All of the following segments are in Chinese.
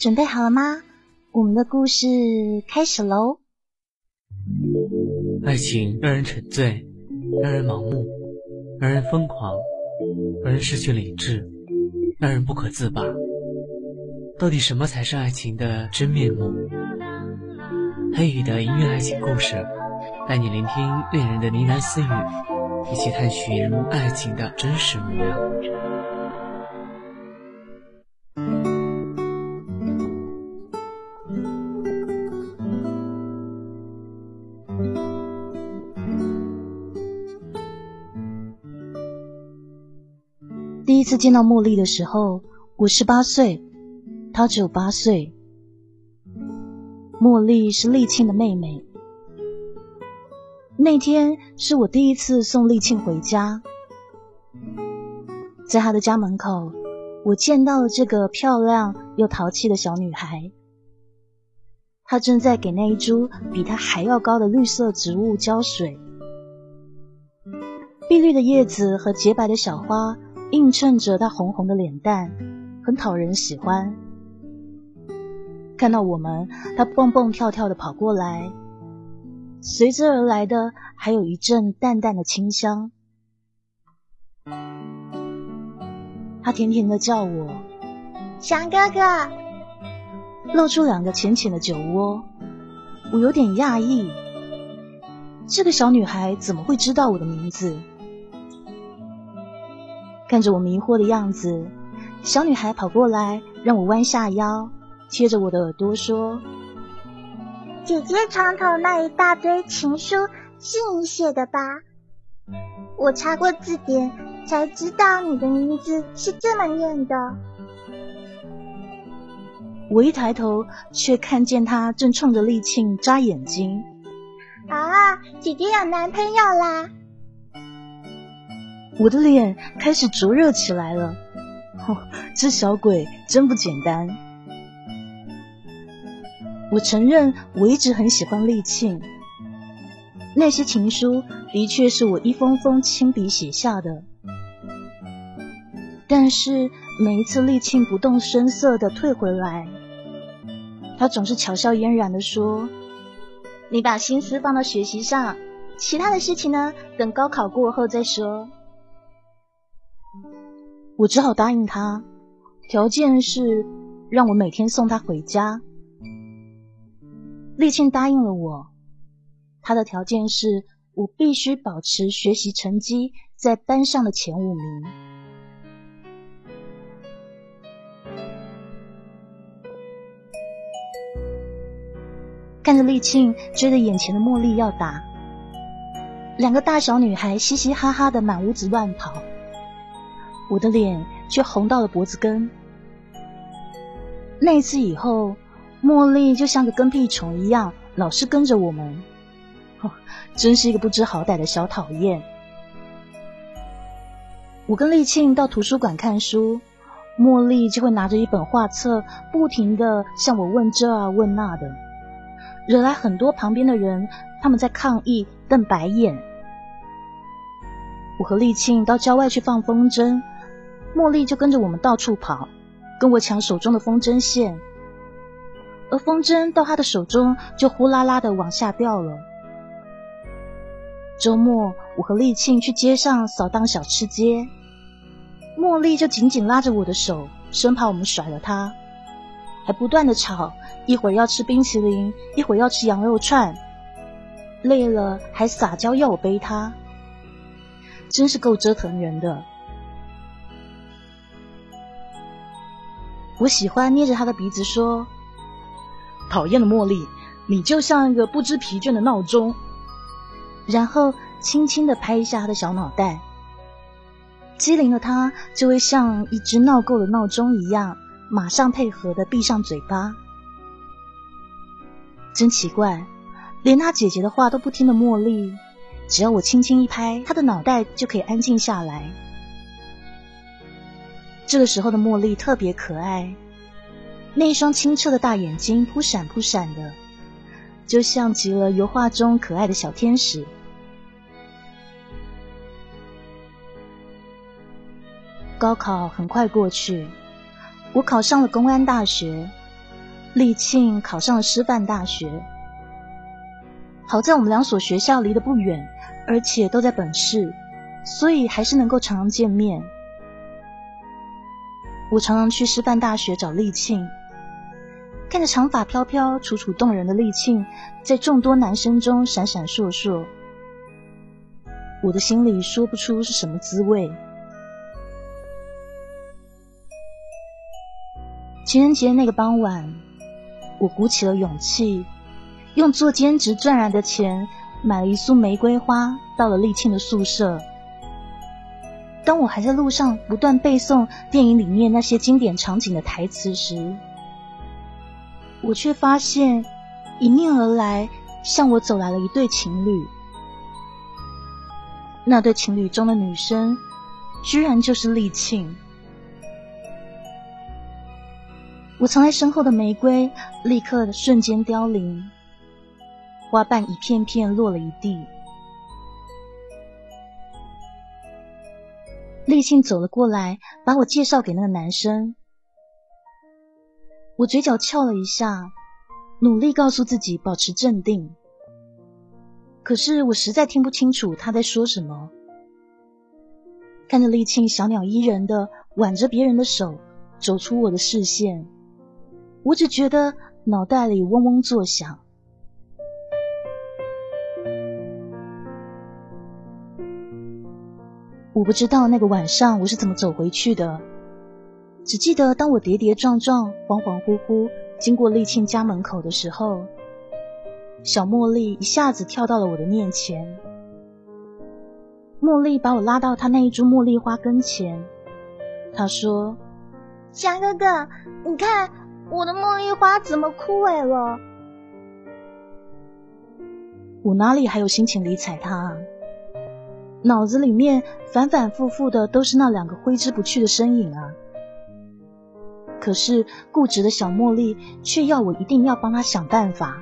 准备好了吗？我们的故事开始喽！爱情让人沉醉，让人盲目，让人疯狂，让人失去理智，让人不可自拔。到底什么才是爱情的真面目？黑羽的音乐爱情故事，带你聆听恋人的呢喃私语，一起探寻爱情的真实模样。次见到茉莉的时候，我十八岁，她只有八岁。茉莉是丽庆的妹妹。那天是我第一次送丽庆回家，在她的家门口，我见到了这个漂亮又淘气的小女孩。她正在给那一株比她还要高的绿色植物浇水，碧绿的叶子和洁白的小花。映衬着她红红的脸蛋，很讨人喜欢。看到我们，她蹦蹦跳跳的跑过来，随之而来的还有一阵淡淡的清香。她甜甜的叫我“翔哥哥”，露出两个浅浅的酒窝。我有点讶异，这个小女孩怎么会知道我的名字？看着我迷惑的样子，小女孩跑过来，让我弯下腰，贴着我的耳朵说：“姐姐床头那一大堆情书是你写的吧？我查过字典，才知道你的名字是这么念的。”我一抬头，却看见她正冲着丽庆眨眼睛。啊，姐姐有男朋友啦！我的脸开始灼热起来了，哦，这小鬼真不简单。我承认我一直很喜欢丽庆，那些情书的确是我一封封亲笔写下的。但是每一次丽庆不动声色的退回来，他总是巧笑嫣然的说：“你把心思放到学习上，其他的事情呢，等高考过后再说。”我只好答应他，条件是让我每天送他回家。丽庆答应了我，他的条件是我必须保持学习成绩在班上的前五名。看着丽庆追着眼前的茉莉要打，两个大小女孩嘻嘻哈哈的满屋子乱跑。我的脸却红到了脖子根。那次以后，茉莉就像个跟屁虫一样，老是跟着我们。真是一个不知好歹的小讨厌。我跟丽庆到图书馆看书，茉莉就会拿着一本画册，不停的向我问这啊问那的，惹来很多旁边的人，他们在抗议、瞪白眼。我和丽庆到郊外去放风筝。茉莉就跟着我们到处跑，跟我抢手中的风筝线，而风筝到她的手中就呼啦啦的往下掉了。周末，我和丽庆去街上扫荡小吃街，茉莉就紧紧拉着我的手，生怕我们甩了她，还不断的吵，一会儿要吃冰淇淋，一会儿要吃羊肉串，累了还撒娇要我背她，真是够折腾人的。我喜欢捏着他的鼻子说：“讨厌的茉莉，你就像一个不知疲倦的闹钟。”然后轻轻的拍一下他的小脑袋，机灵的他就会像一只闹够的闹钟一样，马上配合的闭上嘴巴。真奇怪，连他姐姐的话都不听的茉莉，只要我轻轻一拍，他的脑袋就可以安静下来。这个时候的茉莉特别可爱，那一双清澈的大眼睛扑闪扑闪的，就像极了油画中可爱的小天使。高考很快过去，我考上了公安大学，丽庆考上了师范大学。好在我们两所学校离得不远，而且都在本市，所以还是能够常常见面。我常常去师范大学找丽庆，看着长发飘飘、楚楚动人的丽庆，在众多男生中闪闪烁烁，我的心里说不出是什么滋味。情人节那个傍晚，我鼓起了勇气。用做兼职赚来的钱买了一束玫瑰花，到了丽庆的宿舍。当我还在路上不断背诵电影里面那些经典场景的台词时，我却发现迎面而来向我走来了一对情侣。那对情侣中的女生，居然就是丽庆。我藏在身后的玫瑰立刻瞬间凋零。花瓣一片片落了一地。丽庆走了过来，把我介绍给那个男生。我嘴角翘了一下，努力告诉自己保持镇定。可是我实在听不清楚他在说什么。看着丽庆小鸟依人的挽着别人的手走出我的视线，我只觉得脑袋里嗡嗡作响。我不知道那个晚上我是怎么走回去的，只记得当我跌跌撞撞、恍恍惚惚经过丽庆家门口的时候，小茉莉一下子跳到了我的面前。茉莉把我拉到她那一株茉莉花跟前，她说：“翔哥哥，你看我的茉莉花怎么枯萎了？”我哪里还有心情理睬她？脑子里面反反复复的都是那两个挥之不去的身影啊！可是固执的小茉莉却要我一定要帮她想办法。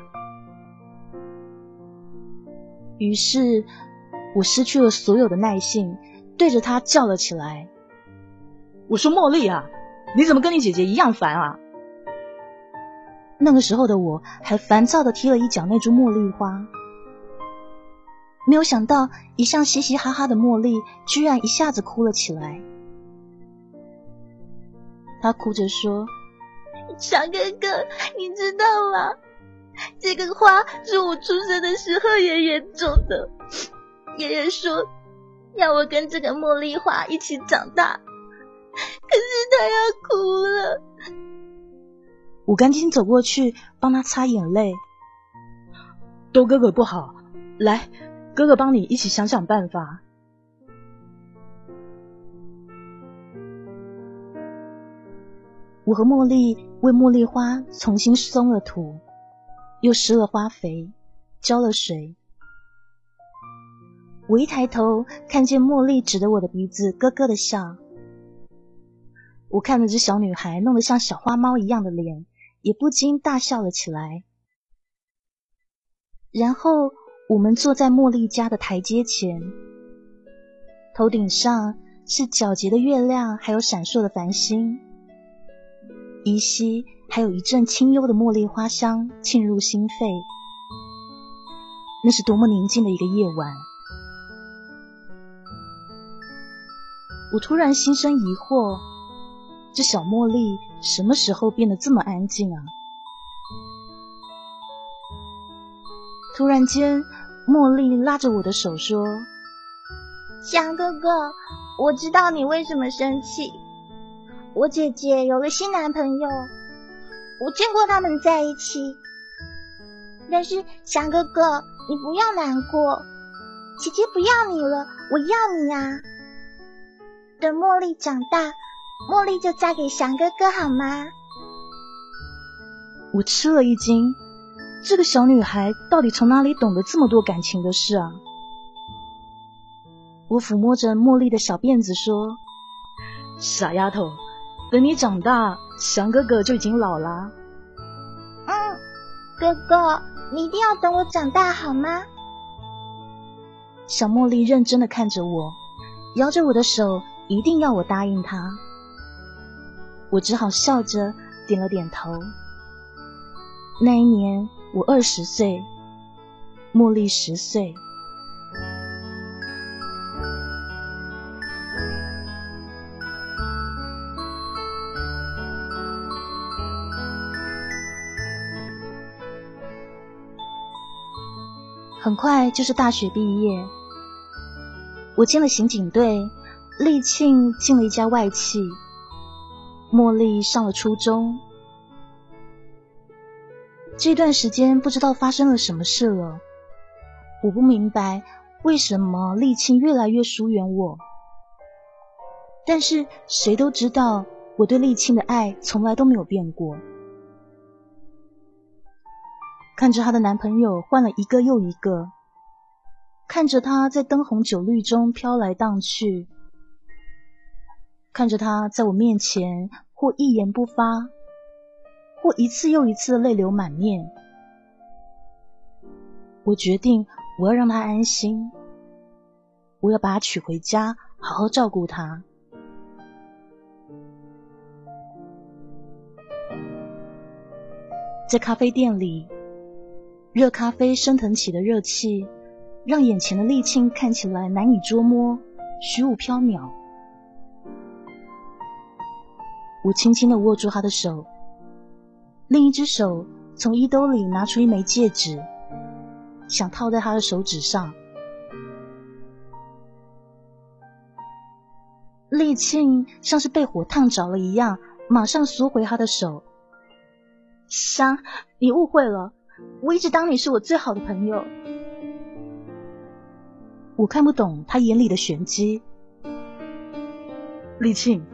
于是，我失去了所有的耐性，对着她叫了起来：“我说茉莉啊，你怎么跟你姐姐一样烦啊？”那个时候的我还烦躁的踢了一脚那株茉莉花。没有想到，一向嘻嘻哈哈的茉莉居然一下子哭了起来。她哭着说：“小哥哥，你知道吗？这个花是我出生的时候爷爷种的。爷爷说要我跟这个茉莉花一起长大，可是他要哭了。”我赶紧走过去帮他擦眼泪。都哥哥不好，来。哥哥帮你一起想想办法。我和茉莉为茉莉花重新松了土，又施了花肥，浇了水。我一抬头，看见茉莉指着我的鼻子咯咯的笑。我看着这小女孩弄得像小花猫一样的脸，也不禁大笑了起来。然后。我们坐在茉莉家的台阶前，头顶上是皎洁的月亮，还有闪烁的繁星，依稀还有一阵清幽的茉莉花香沁入心肺。那是多么宁静的一个夜晚！我突然心生疑惑：这小茉莉什么时候变得这么安静啊？突然间，茉莉拉着我的手说：“翔哥哥，我知道你为什么生气。我姐姐有了新男朋友，我见过他们在一起。但是翔哥哥，你不要难过，姐姐不要你了，我要你啊！等茉莉长大，茉莉就嫁给翔哥哥好吗？”我吃了一惊。这个小女孩到底从哪里懂得这么多感情的事啊？我抚摸着茉莉的小辫子说：“傻丫头，等你长大，翔哥哥就已经老了。”嗯，哥哥，你一定要等我长大好吗？小茉莉认真的看着我，摇着我的手，一定要我答应她。我只好笑着点了点头。那一年我二十岁，茉莉十岁。很快就是大学毕业，我进了刑警队，丽庆进了一家外企，茉莉上了初中。这段时间不知道发生了什么事了，我不明白为什么沥青越来越疏远我，但是谁都知道我对沥青的爱从来都没有变过。看着她的男朋友换了一个又一个，看着她在灯红酒绿中飘来荡去，看着她在我面前或一言不发，或一次又一次的泪流满面，我决定我要让他安心，我要把他娶回家，好好照顾他。在咖啡店里。热咖啡升腾起的热气，让眼前的沥青看起来难以捉摸，虚无缥缈。我轻轻的握住他的手，另一只手从衣兜里拿出一枚戒指，想套在他的手指上。丽庆像是被火烫着了一样，马上缩回他的手。香，你误会了。我一直当你是我最好的朋友，我看不懂他眼里的玄机。丽庆，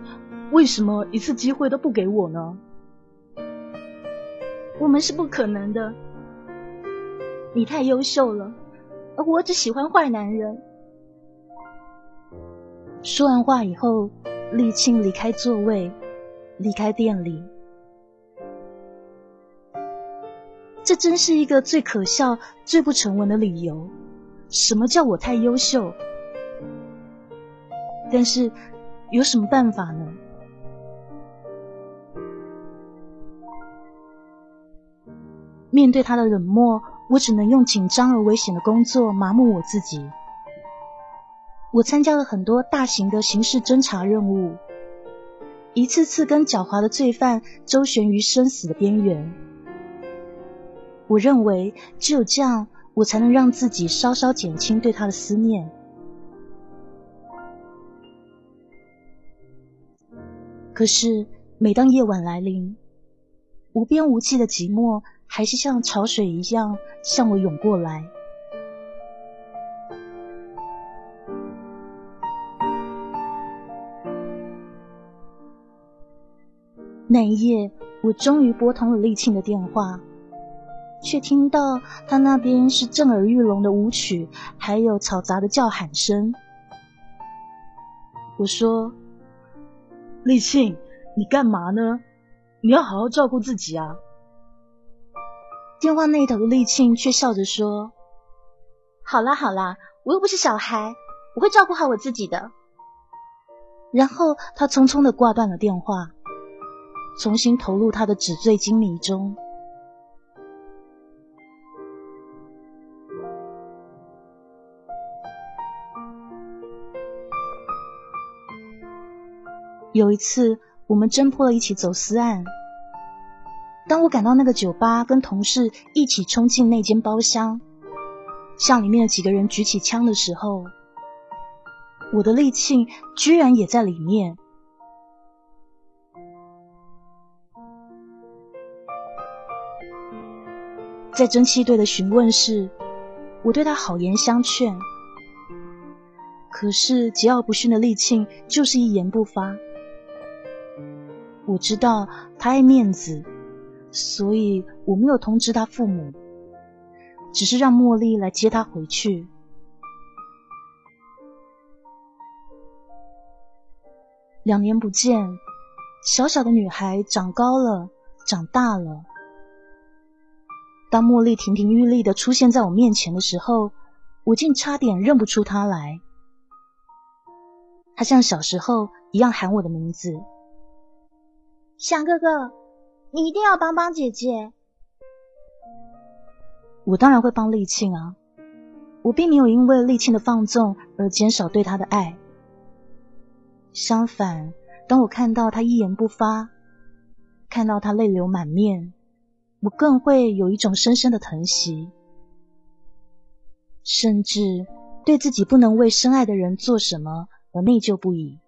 为什么一次机会都不给我呢？我们是不可能的，你太优秀了，而我只喜欢坏男人。说完话以后，立庆离开座位，离开店里。这真是一个最可笑、最不成文的理由。什么叫我太优秀？但是有什么办法呢？面对他的冷漠，我只能用紧张而危险的工作麻木我自己。我参加了很多大型的刑事侦查任务，一次次跟狡猾的罪犯周旋于生死的边缘。我认为只有这样，我才能让自己稍稍减轻对他的思念。可是，每当夜晚来临，无边无际的寂寞还是像潮水一样向我涌过来。那一夜，我终于拨通了丽庆的电话。却听到他那边是震耳欲聋的舞曲，还有嘈杂的叫喊声。我说：“立庆，你干嘛呢？你要好好照顾自己啊！”电话那头的立庆却笑着说：“好啦好啦，我又不是小孩，我会照顾好我自己的。”然后他匆匆的挂断了电话，重新投入他的纸醉金迷中。有一次，我们侦破了一起走私案。当我赶到那个酒吧，跟同事一起冲进那间包厢，向里面的几个人举起枪的时候，我的利庆居然也在里面。在蒸汽队的询问室，我对他好言相劝，可是桀骜不驯的利庆就是一言不发。我知道他爱面子，所以我没有通知他父母，只是让茉莉来接他回去。两年不见，小小的女孩长高了，长大了。当茉莉亭亭玉立的出现在我面前的时候，我竟差点认不出她来。她像小时候一样喊我的名字。翔哥哥，你一定要帮帮姐姐。我当然会帮丽庆啊，我并没有因为丽庆的放纵而减少对他的爱。相反，当我看到他一言不发，看到他泪流满面，我更会有一种深深的疼惜，甚至对自己不能为深爱的人做什么而内疚不已。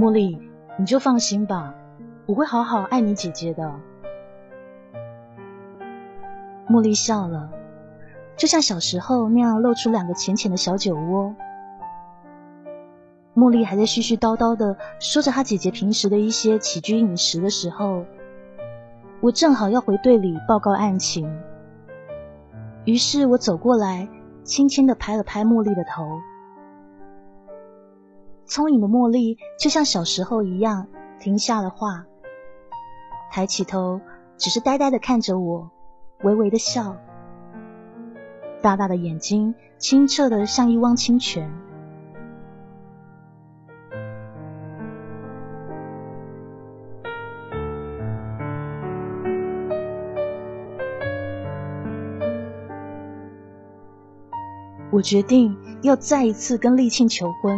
茉莉，你就放心吧，我会好好爱你姐姐的。茉莉笑了，就像小时候那样，露出两个浅浅的小酒窝。茉莉还在絮絮叨叨的说着她姐姐平时的一些起居饮食的时候，我正好要回队里报告案情，于是我走过来，轻轻的拍了拍茉莉的头。聪颖的茉莉就像小时候一样，停下了话，抬起头，只是呆呆的看着我，微微的笑，大大的眼睛清澈的像一汪清泉。我决定要再一次跟丽庆求婚。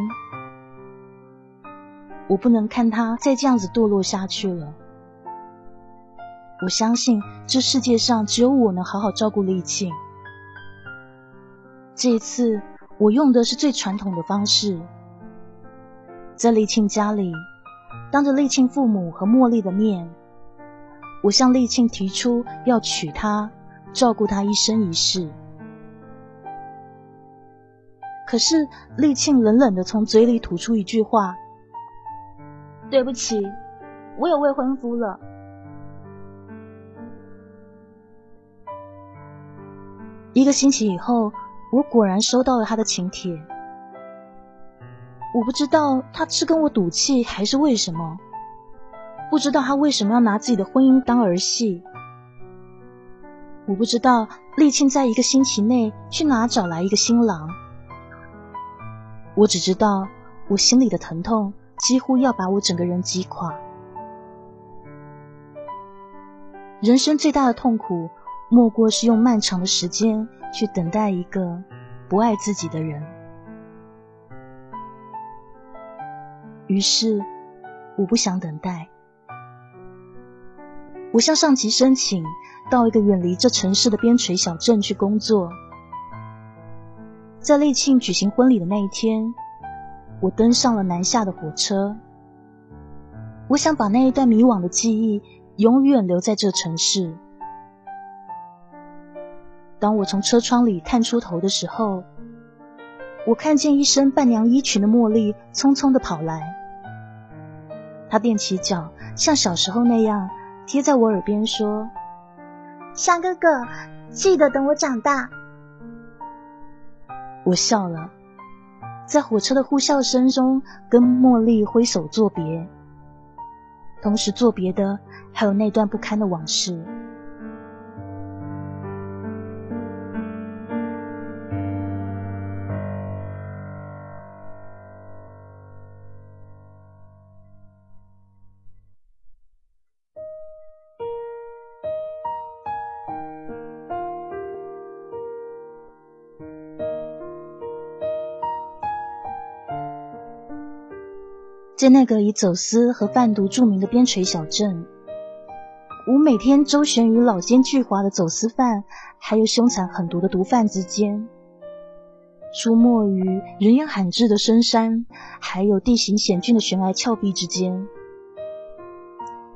我不能看他再这样子堕落下去了。我相信这世界上只有我能好好照顾丽庆。这一次，我用的是最传统的方式，在丽庆家里，当着丽庆父母和茉莉的面，我向丽庆提出要娶她，照顾她一生一世。可是丽庆冷冷的从嘴里吐出一句话。对不起，我有未婚夫了。一个星期以后，我果然收到了他的请帖。我不知道他是跟我赌气还是为什么，不知道他为什么要拿自己的婚姻当儿戏。我不知道丽庆在一个星期内去哪找来一个新郎。我只知道我心里的疼痛。几乎要把我整个人击垮。人生最大的痛苦，莫过是用漫长的时间去等待一个不爱自己的人。于是，我不想等待。我向上级申请到一个远离这城市的边陲小镇去工作。在丽庆举行婚礼的那一天。我登上了南下的火车，我想把那一段迷惘的记忆永远留在这城市。当我从车窗里探出头的时候，我看见一身伴娘衣裙的茉莉匆匆的跑来，她踮起脚，像小时候那样贴在我耳边说：“香哥哥，记得等我长大。”我笑了。在火车的呼啸声中，跟茉莉挥手作别，同时作别的还有那段不堪的往事。在那个以走私和贩毒著名的边陲小镇，我每天周旋于老奸巨猾的走私犯，还有凶残狠毒的毒贩之间，出没于人烟罕至的深山，还有地形险峻的悬崖峭壁之间，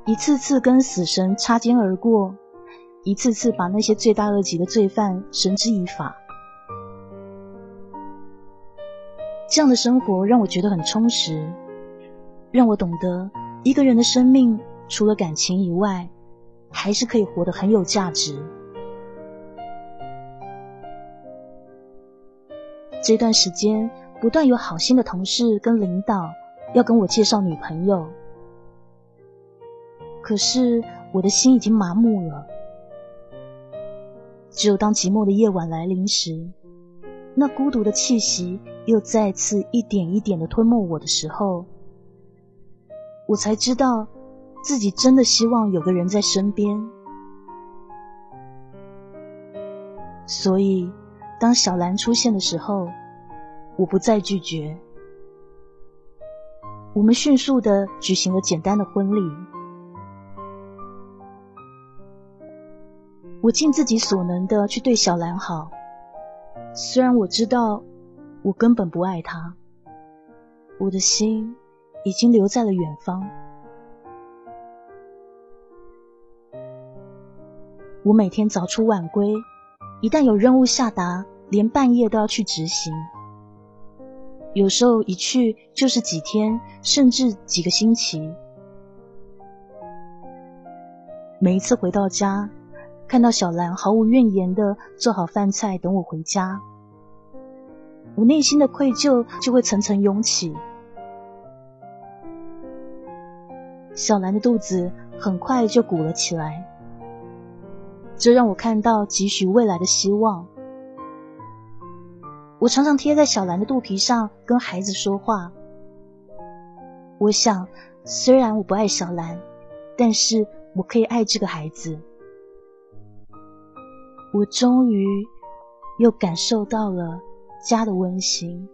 一次次跟死神擦肩而过，一次次把那些罪大恶极的罪犯绳之以法。这样的生活让我觉得很充实。让我懂得，一个人的生命除了感情以外，还是可以活得很有价值。这段时间，不断有好心的同事跟领导要跟我介绍女朋友，可是我的心已经麻木了。只有当寂寞的夜晚来临时，那孤独的气息又再次一点一点的吞没我的时候。我才知道，自己真的希望有个人在身边。所以，当小兰出现的时候，我不再拒绝。我们迅速的举行了简单的婚礼。我尽自己所能的去对小兰好，虽然我知道我根本不爱她，我的心已经留在了远方。我每天早出晚归，一旦有任务下达，连半夜都要去执行。有时候一去就是几天，甚至几个星期。每一次回到家，看到小兰毫无怨言的做好饭菜等我回家，我内心的愧疚就会层层涌起。小兰的肚子很快就鼓了起来，这让我看到几许未来的希望。我常常贴在小兰的肚皮上跟孩子说话。我想，虽然我不爱小兰，但是我可以爱这个孩子。我终于又感受到了家的温馨。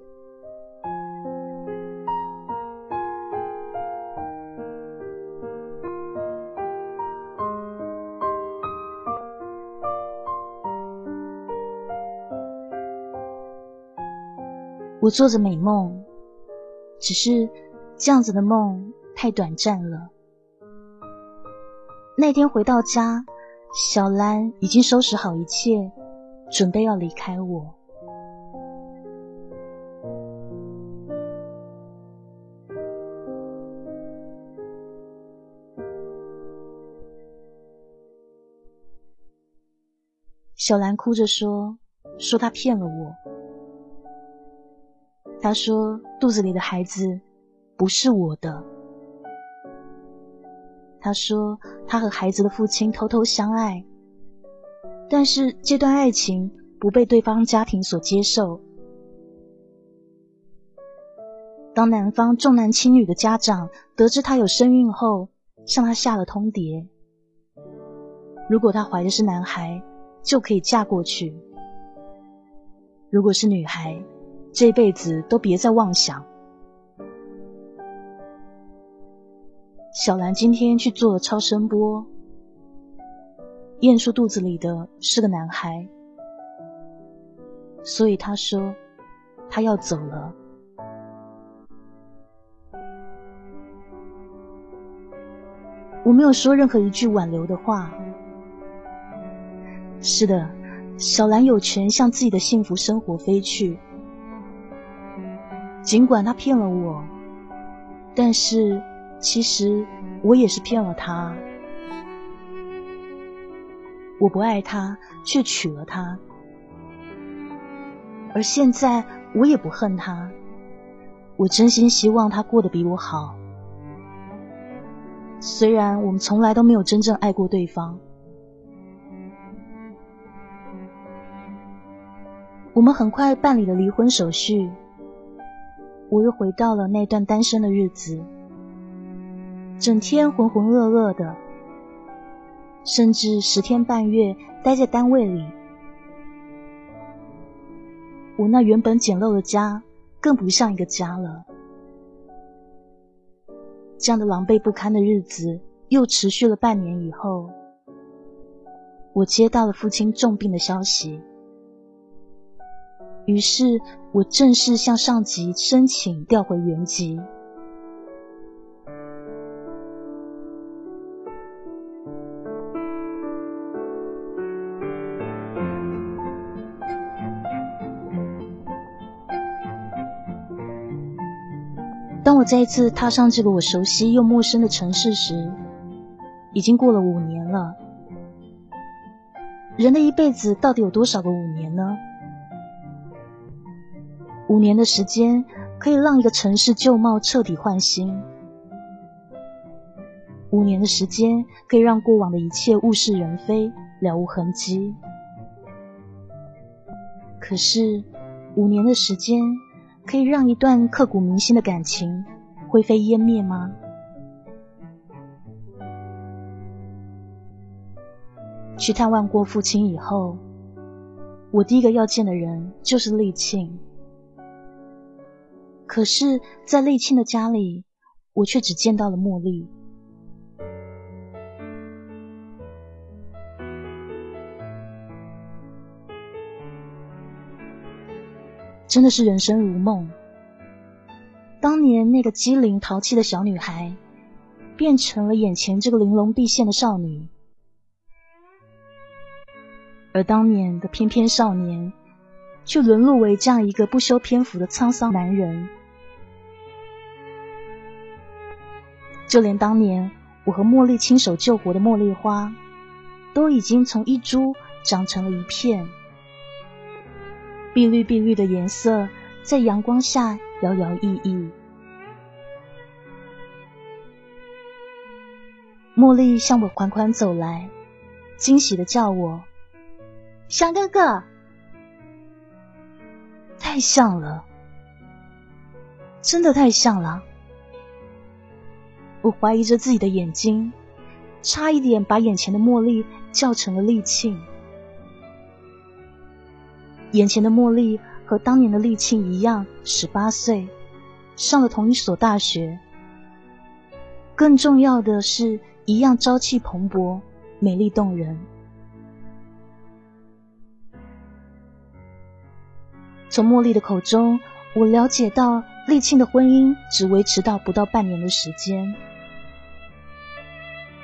我做着美梦，只是这样子的梦太短暂了。那天回到家，小兰已经收拾好一切，准备要离开我。小兰哭着说：“说她骗了我。”他说：“肚子里的孩子不是我的。”他说：“他和孩子的父亲偷偷相爱，但是这段爱情不被对方家庭所接受。当男方重男轻女的家长得知他有身孕后，向他下了通牒：如果他怀的是男孩，就可以嫁过去；如果是女孩，”这辈子都别再妄想。小兰今天去做了超声波，验出肚子里的是个男孩，所以她说她要走了。我没有说任何一句挽留的话。是的，小兰有权向自己的幸福生活飞去。尽管他骗了我，但是其实我也是骗了他。我不爱他，却娶了他，而现在我也不恨他。我真心希望他过得比我好。虽然我们从来都没有真正爱过对方，我们很快办理了离婚手续。我又回到了那段单身的日子，整天浑浑噩噩的，甚至十天半月待在单位里。我那原本简陋的家，更不像一个家了。这样的狼狈不堪的日子又持续了半年以后，我接到了父亲重病的消息。于是我正式向上级申请调回原籍。当我再一次踏上这个我熟悉又陌生的城市时，已经过了五年了。人的一辈子到底有多少个五年呢？五年的时间可以让一个城市旧貌彻底换新，五年的时间可以让过往的一切物是人非了无痕迹。可是，五年的时间可以让一段刻骨铭心的感情灰飞烟灭吗？去探望过父亲以后，我第一个要见的人就是丽庆。可是，在丽庆的家里，我却只见到了茉莉。真的是人生如梦。当年那个机灵淘气的小女孩，变成了眼前这个玲珑毕现的少女；而当年的翩翩少年，却沦落为这样一个不修边幅的沧桑男人。就连当年我和茉莉亲手救活的茉莉花，都已经从一株长成了一片，碧绿碧绿的颜色在阳光下摇摇曳曳。茉莉向我款款走来，惊喜的叫我：“翔哥哥！”太像了，真的太像了。我怀疑着自己的眼睛，差一点把眼前的茉莉叫成了丽庆。眼前的茉莉和当年的丽庆一样，十八岁，上了同一所大学。更重要的是，一样朝气蓬勃，美丽动人。从茉莉的口中，我了解到丽庆的婚姻只维持到不到半年的时间。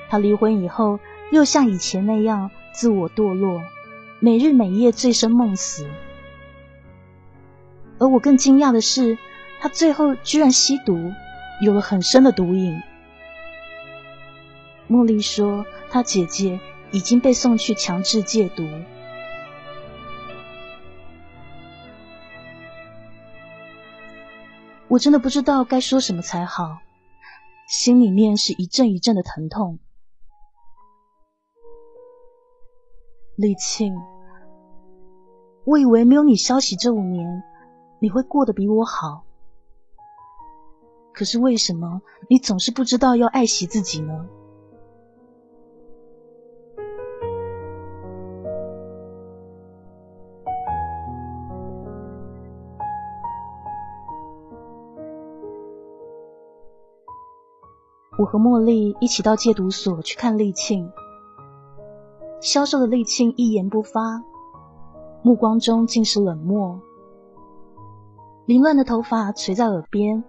他离婚以后，又像以前那样自我堕落，每日每夜醉生梦死。而我更惊讶的是，他最后居然吸毒，有了很深的毒瘾。茉莉说，她姐姐已经被送去强制戒毒。我真的不知道该说什么才好，心里面是一阵一阵的疼痛。李庆，我以为没有你消息这五年，你会过得比我好。可是为什么你总是不知道要爱惜自己呢？我和茉莉一起到戒毒所去看丽庆。消瘦的丽庆一言不发，目光中尽是冷漠。凌乱的头发垂在耳边，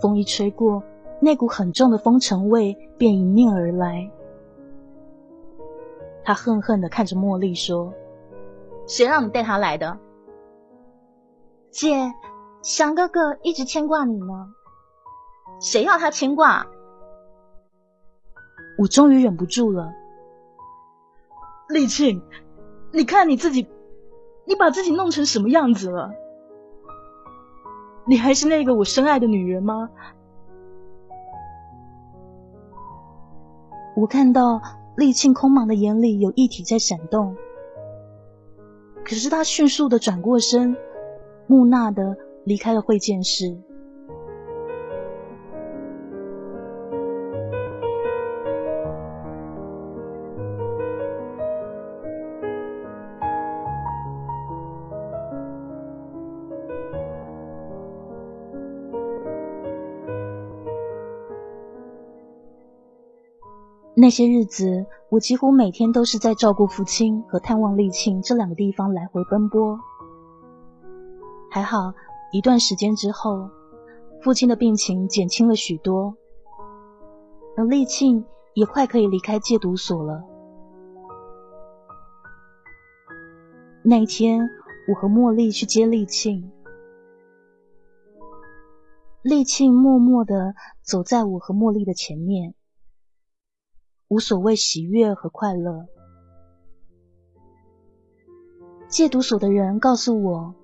风一吹过，那股很重的风尘味便迎面而来。他恨恨的看着茉莉说：“谁让你带他来的？姐，祥哥哥一直牵挂你呢。谁要他牵挂？”我终于忍不住了。丽庆，你看你自己，你把自己弄成什么样子了？你还是那个我深爱的女人吗？我看到丽庆空茫的眼里有一体在闪动，可是她迅速的转过身，木讷的离开了会见室。那些日子，我几乎每天都是在照顾父亲和探望丽庆这两个地方来回奔波。还好，一段时间之后，父亲的病情减轻了许多，而丽庆也快可以离开戒毒所了。那一天，我和茉莉去接丽庆，丽庆默默的走在我和茉莉的前面。无所谓喜悦和快乐。戒毒所的人告诉我，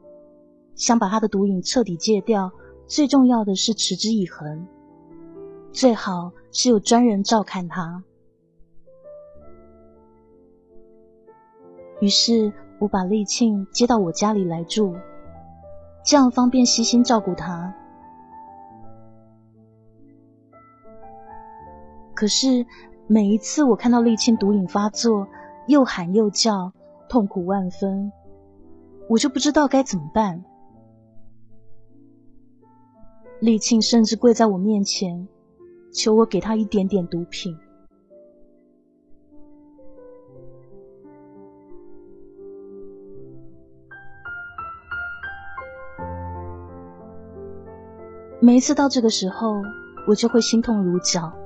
想把他的毒瘾彻底戒掉，最重要的是持之以恒，最好是有专人照看他。于是我把丽庆接到我家里来住，这样方便悉心照顾他。可是。每一次我看到丽庆毒瘾发作，又喊又叫，痛苦万分，我就不知道该怎么办。丽庆甚至跪在我面前，求我给他一点点毒品。每一次到这个时候，我就会心痛如绞。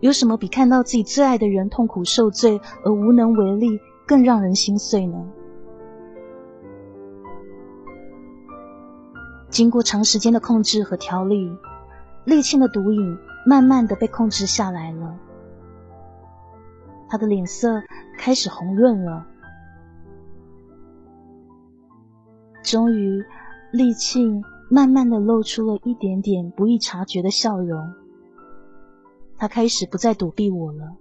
有什么比看到自己最爱的人痛苦受罪而无能为力更让人心碎呢？经过长时间的控制和调理，沥青的毒瘾慢慢的被控制下来了。他的脸色开始红润了。终于，沥青。慢慢的露出了一点点不易察觉的笑容，他开始不再躲避我了。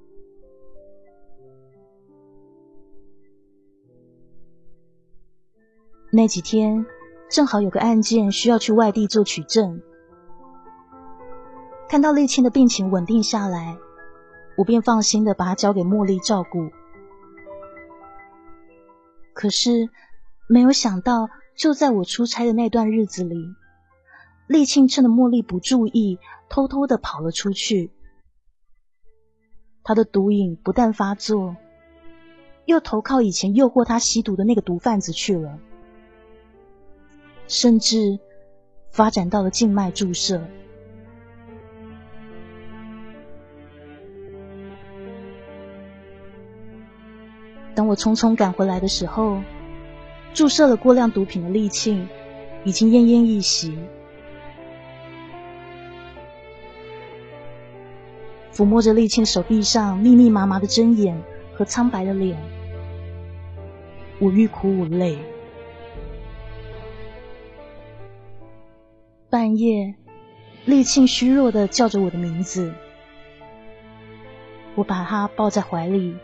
那几天正好有个案件需要去外地做取证，看到丽青的病情稳定下来，我便放心的把她交给茉莉照顾。可是没有想到，就在我出差的那段日子里。丽庆趁着茉莉不注意，偷偷的跑了出去。他的毒瘾不但发作，又投靠以前诱惑他吸毒的那个毒贩子去了，甚至发展到了静脉注射。等我匆匆赶回来的时候，注射了过量毒品的丽庆已经奄奄一息。抚摸着丽青手臂上密密麻麻的针眼和苍白的脸，我欲哭无泪。半夜，丽庆虚弱的叫着我的名字，我把她抱在怀里，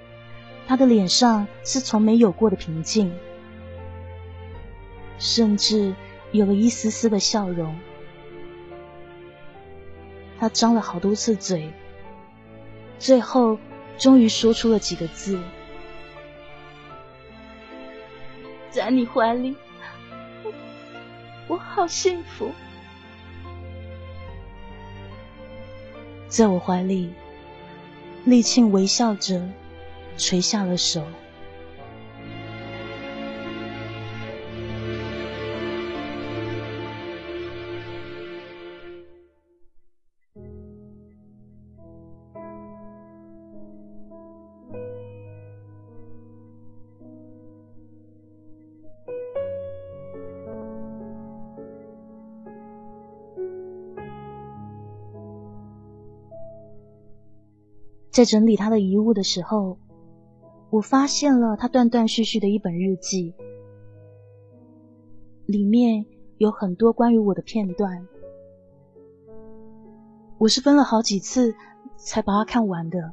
她的脸上是从没有过的平静，甚至有了一丝丝的笑容。她张了好多次嘴。最后，终于说出了几个字：“在你怀里，我好幸福。”在我怀里，丽庆微笑着垂下了手。在整理他的遗物的时候，我发现了他断断续续的一本日记，里面有很多关于我的片段。我是分了好几次才把它看完的，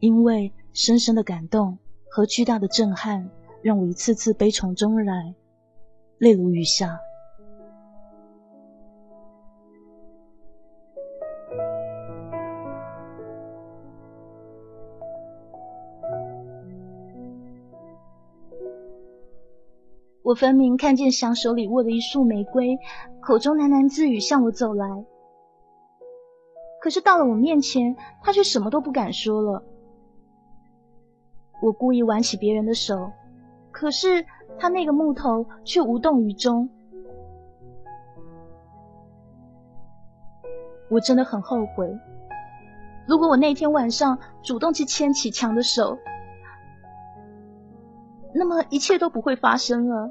因为深深的感动和巨大的震撼，让我一次次悲从中来，泪如雨下。我分明看见祥手里握着一束玫瑰，口中喃喃自语向我走来。可是到了我面前，他却什么都不敢说了。我故意挽起别人的手，可是他那个木头却无动于衷。我真的很后悔，如果我那天晚上主动去牵起强的手。那么一切都不会发生了。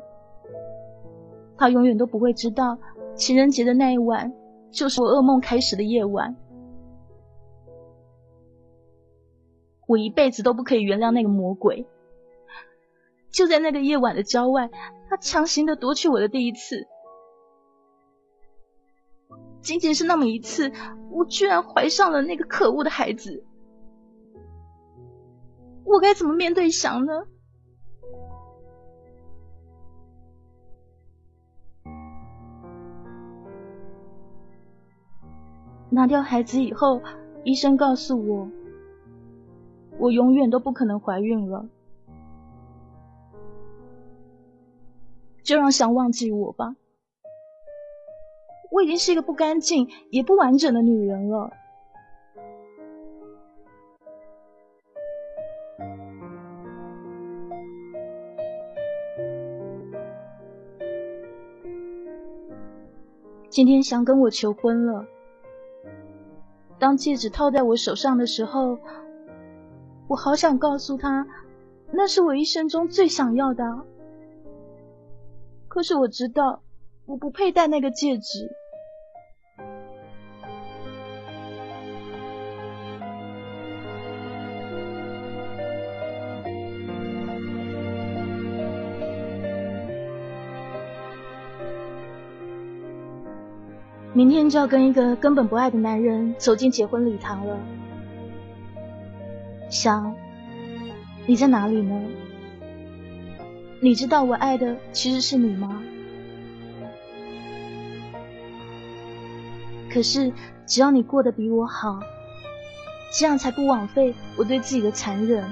他永远都不会知道，情人节的那一晚就是我噩梦开始的夜晚。我一辈子都不可以原谅那个魔鬼。就在那个夜晚的郊外，他强行的夺取我的第一次。仅仅是那么一次，我居然怀上了那个可恶的孩子。我该怎么面对翔呢？拿掉孩子以后，医生告诉我，我永远都不可能怀孕了。就让想忘记我吧，我已经是一个不干净也不完整的女人了。今天想跟我求婚了，当戒指套在我手上的时候，我好想告诉他，那是我一生中最想要的。可是我知道，我不配戴那个戒指。明天就要跟一个根本不爱的男人走进结婚礼堂了。想，你在哪里呢？你知道我爱的其实是你吗？可是只要你过得比我好，这样才不枉费我对自己的残忍。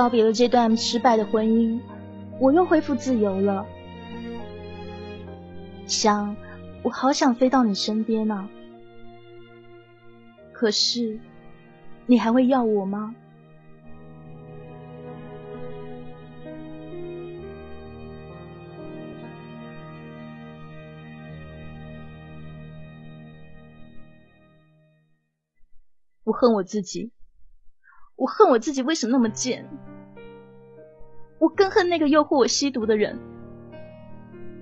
告别了这段失败的婚姻。我又恢复自由了，想，我好想飞到你身边啊！可是，你还会要我吗？我恨我自己，我恨我自己为什么那么贱？我更恨那个诱惑我吸毒的人。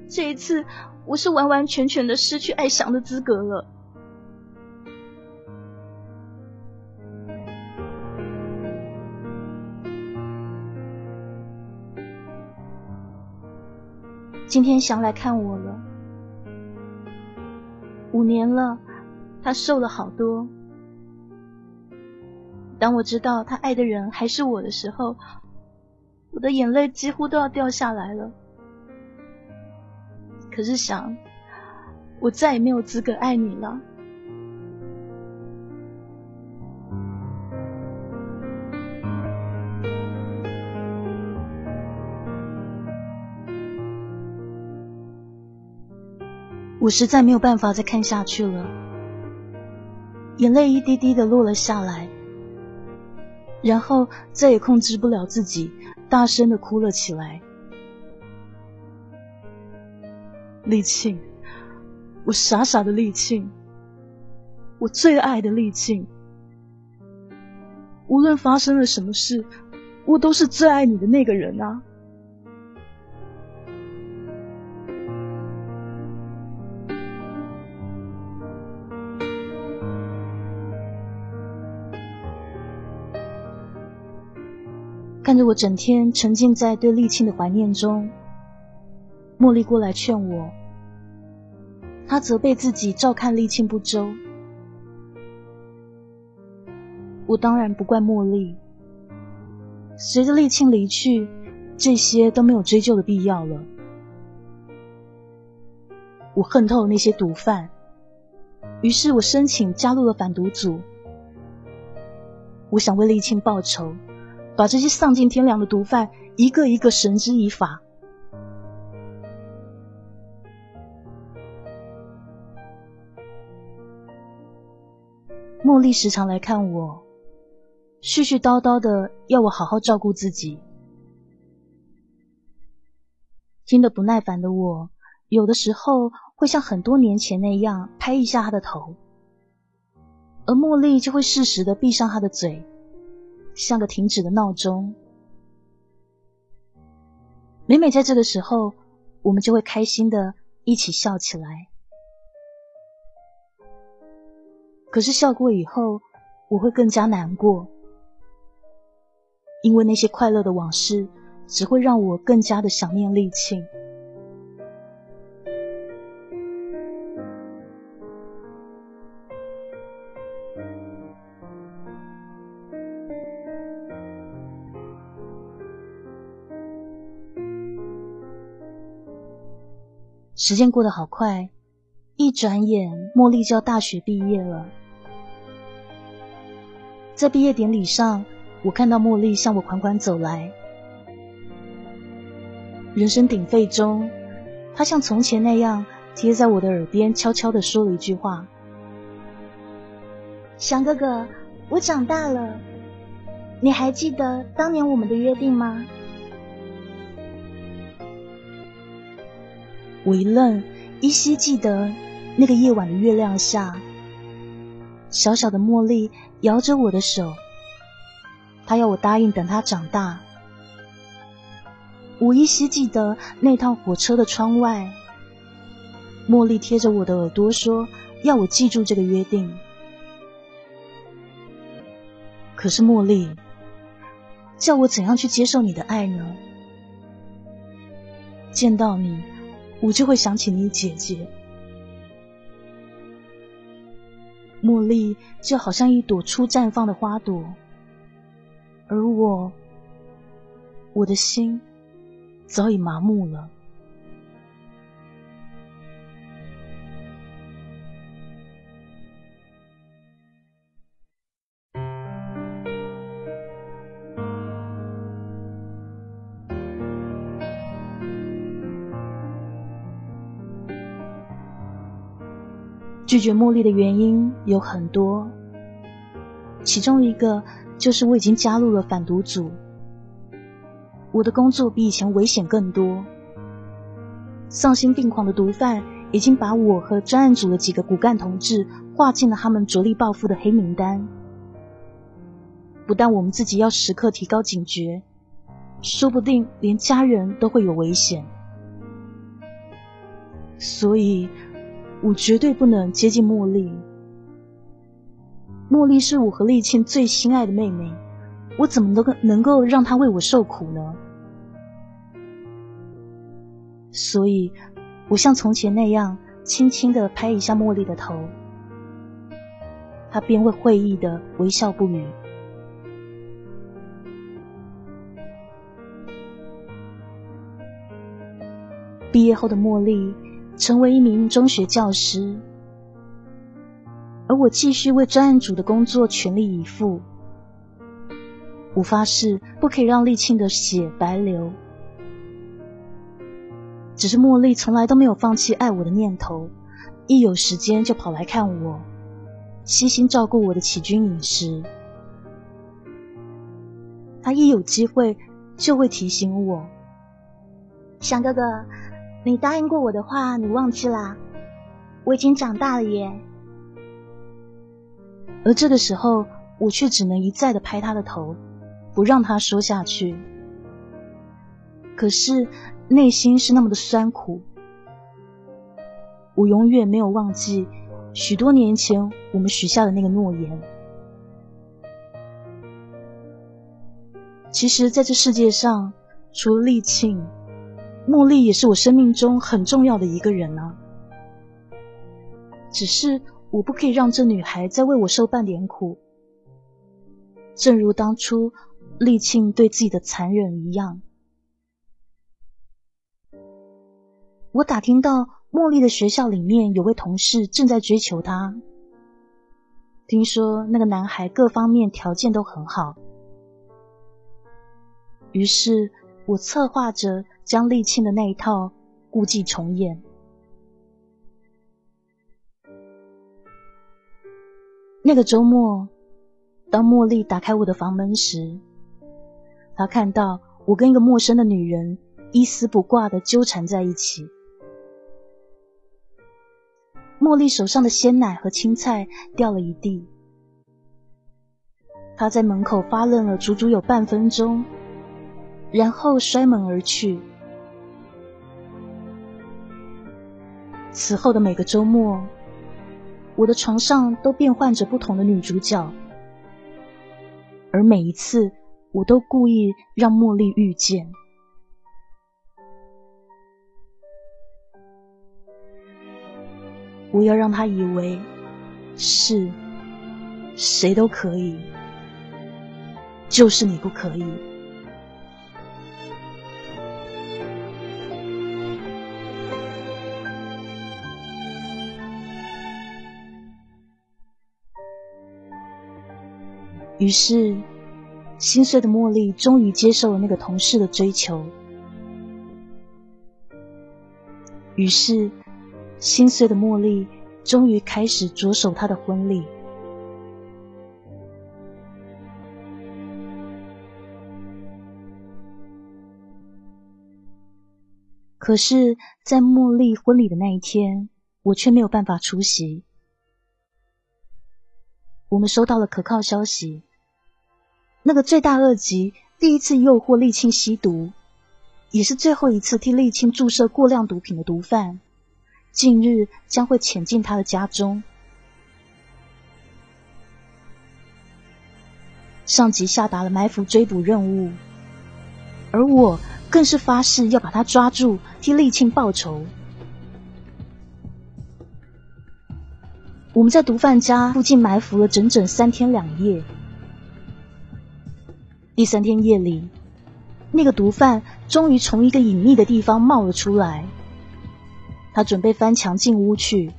这一次，我是完完全全的失去爱翔的资格了。今天翔来看我了，五年了，他瘦了好多。当我知道他爱的人还是我的时候，我的眼泪几乎都要掉下来了，可是想，我再也没有资格爱你了。我实在没有办法再看下去了，眼泪一滴滴的落了下来，然后再也控制不了自己。大声的哭了起来。丽庆，我傻傻的丽庆，我最爱的丽庆。无论发生了什么事，我都是最爱你的那个人啊。着我整天沉浸在对丽庆的怀念中，茉莉过来劝我。她责备自己照看丽庆不周。我当然不怪茉莉。随着丽庆离去，这些都没有追究的必要了。我恨透那些毒贩，于是我申请加入了反毒组。我想为丽庆报仇。把这些丧尽天良的毒贩一个一个绳之以法。茉莉时常来看我，絮絮叨叨的要我好好照顾自己。听得不耐烦的我，有的时候会像很多年前那样拍一下她的头，而茉莉就会适时的闭上她的嘴。像个停止的闹钟。每每在这个时候，我们就会开心的一起笑起来。可是笑过以后，我会更加难过，因为那些快乐的往事只会让我更加的想念丽庆。时间过得好快，一转眼，茉莉就要大学毕业了。在毕业典礼上，我看到茉莉向我款款走来。人声鼎沸中，她像从前那样贴在我的耳边，悄悄地说了一句话：“翔哥哥，我长大了，你还记得当年我们的约定吗？”我一愣，依稀记得那个夜晚的月亮下，小小的茉莉摇着我的手，她要我答应等她长大。我依稀记得那趟火车的窗外，茉莉贴着我的耳朵说：“要我记住这个约定。”可是茉莉，叫我怎样去接受你的爱呢？见到你。我就会想起你姐姐，茉莉就好像一朵初绽放的花朵，而我，我的心早已麻木了。拒绝茉莉的原因有很多，其中一个就是我已经加入了反毒组，我的工作比以前危险更多。丧心病狂的毒贩已经把我和专案组的几个骨干同志划进了他们着力报复的黑名单。不但我们自己要时刻提高警觉，说不定连家人都会有危险。所以。我绝对不能接近茉莉。茉莉是我和丽倩最心爱的妹妹，我怎么能够能够让她为我受苦呢？所以，我像从前那样，轻轻的拍一下茉莉的头，她便会会意的微笑不语。毕业后的茉莉。成为一名中学教师，而我继续为专案组的工作全力以赴。我发誓不可以让丽庆的血白流。只是茉莉从来都没有放弃爱我的念头，一有时间就跑来看我，悉心照顾我的起居饮食。她一有机会就会提醒我：“翔哥哥。”你答应过我的话，你忘记啦？我已经长大了耶。而这个时候，我却只能一再的拍他的头，不让他说下去。可是内心是那么的酸苦。我永远没有忘记许多年前我们许下的那个诺言。其实，在这世界上，除了丽庆。茉莉也是我生命中很重要的一个人啊，只是我不可以让这女孩再为我受半点苦，正如当初丽庆对自己的残忍一样。我打听到茉莉的学校里面有位同事正在追求她，听说那个男孩各方面条件都很好，于是我策划着。将丽青的那一套故伎重演。那个周末，当茉莉打开我的房门时，她看到我跟一个陌生的女人一丝不挂的纠缠在一起。茉莉手上的鲜奶和青菜掉了一地，她在门口发愣了足足有半分钟，然后摔门而去。此后的每个周末，我的床上都变换着不同的女主角，而每一次，我都故意让茉莉遇见。我要让她以为是谁都可以，就是你不可以。于是，心碎的茉莉终于接受了那个同事的追求。于是，心碎的茉莉终于开始着手她的婚礼。可是，在茉莉婚礼的那一天，我却没有办法出席。我们收到了可靠消息，那个罪大恶极、第一次诱惑沥青吸毒，也是最后一次替沥青注射过量毒品的毒贩，近日将会潜进他的家中。上级下达了埋伏追捕任务，而我。更是发誓要把他抓住，替沥青报仇。我们在毒贩家附近埋伏了整整三天两夜。第三天夜里，那个毒贩终于从一个隐秘的地方冒了出来。他准备翻墙进屋去。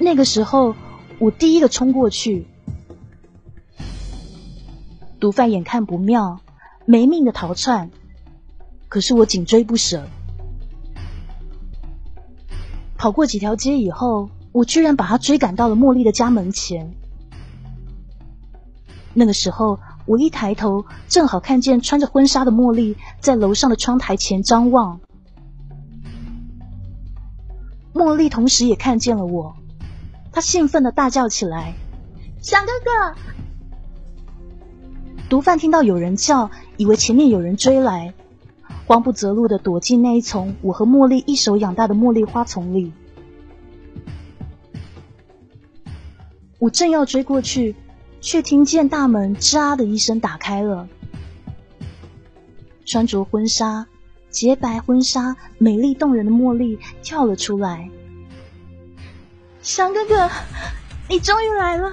那个时候，我第一个冲过去。毒贩眼看不妙。没命的逃窜，可是我紧追不舍。跑过几条街以后，我居然把他追赶到了茉莉的家门前。那个时候，我一抬头，正好看见穿着婚纱的茉莉在楼上的窗台前张望。茉莉同时也看见了我，她兴奋的大叫起来：“小哥哥！”毒贩听到有人叫。以为前面有人追来，慌不择路的躲进那一丛我和茉莉一手养大的茉莉花丛里。我正要追过去，却听见大门“喳”的一声打开了。穿着婚纱、洁白婚纱、美丽动人的茉莉跳了出来。翔哥哥，你终于来了！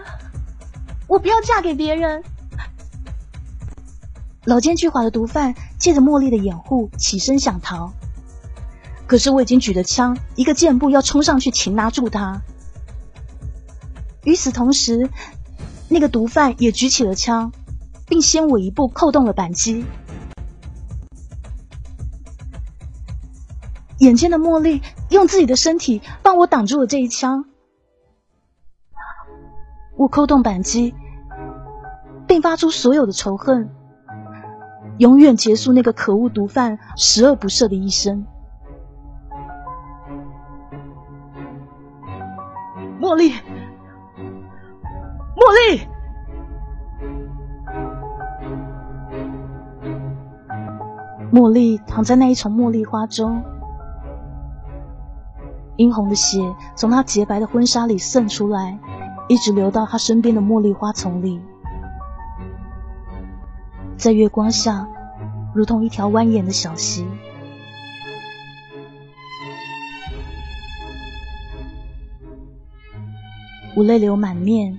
我不要嫁给别人。老奸巨猾的毒贩借着茉莉的掩护起身想逃，可是我已经举着枪，一个箭步要冲上去擒拿住他。与此同时，那个毒贩也举起了枪，并先我一步扣动了扳机。眼尖的茉莉用自己的身体帮我挡住了这一枪。我扣动扳机，并发出所有的仇恨。永远结束那个可恶毒贩十恶不赦的一生。茉莉，茉莉，茉莉躺在那一丛茉莉花中，殷红的血从她洁白的婚纱里渗出来，一直流到她身边的茉莉花丛里。在月光下，如同一条蜿蜒的小溪。我泪流满面，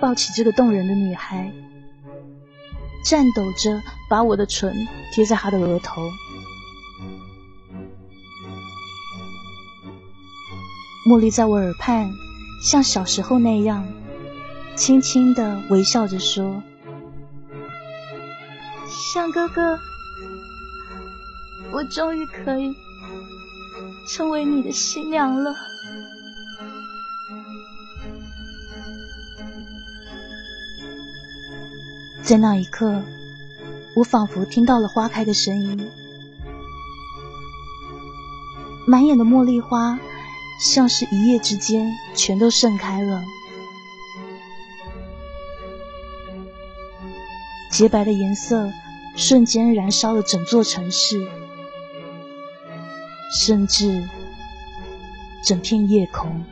抱起这个动人的女孩，颤抖着把我的唇贴在她的额头。茉莉在我耳畔，像小时候那样，轻轻的微笑着说。向哥哥，我终于可以成为你的新娘了。在那一刻，我仿佛听到了花开的声音，满眼的茉莉花，像是一夜之间全都盛开了。洁白的颜色瞬间燃烧了整座城市，甚至整片夜空。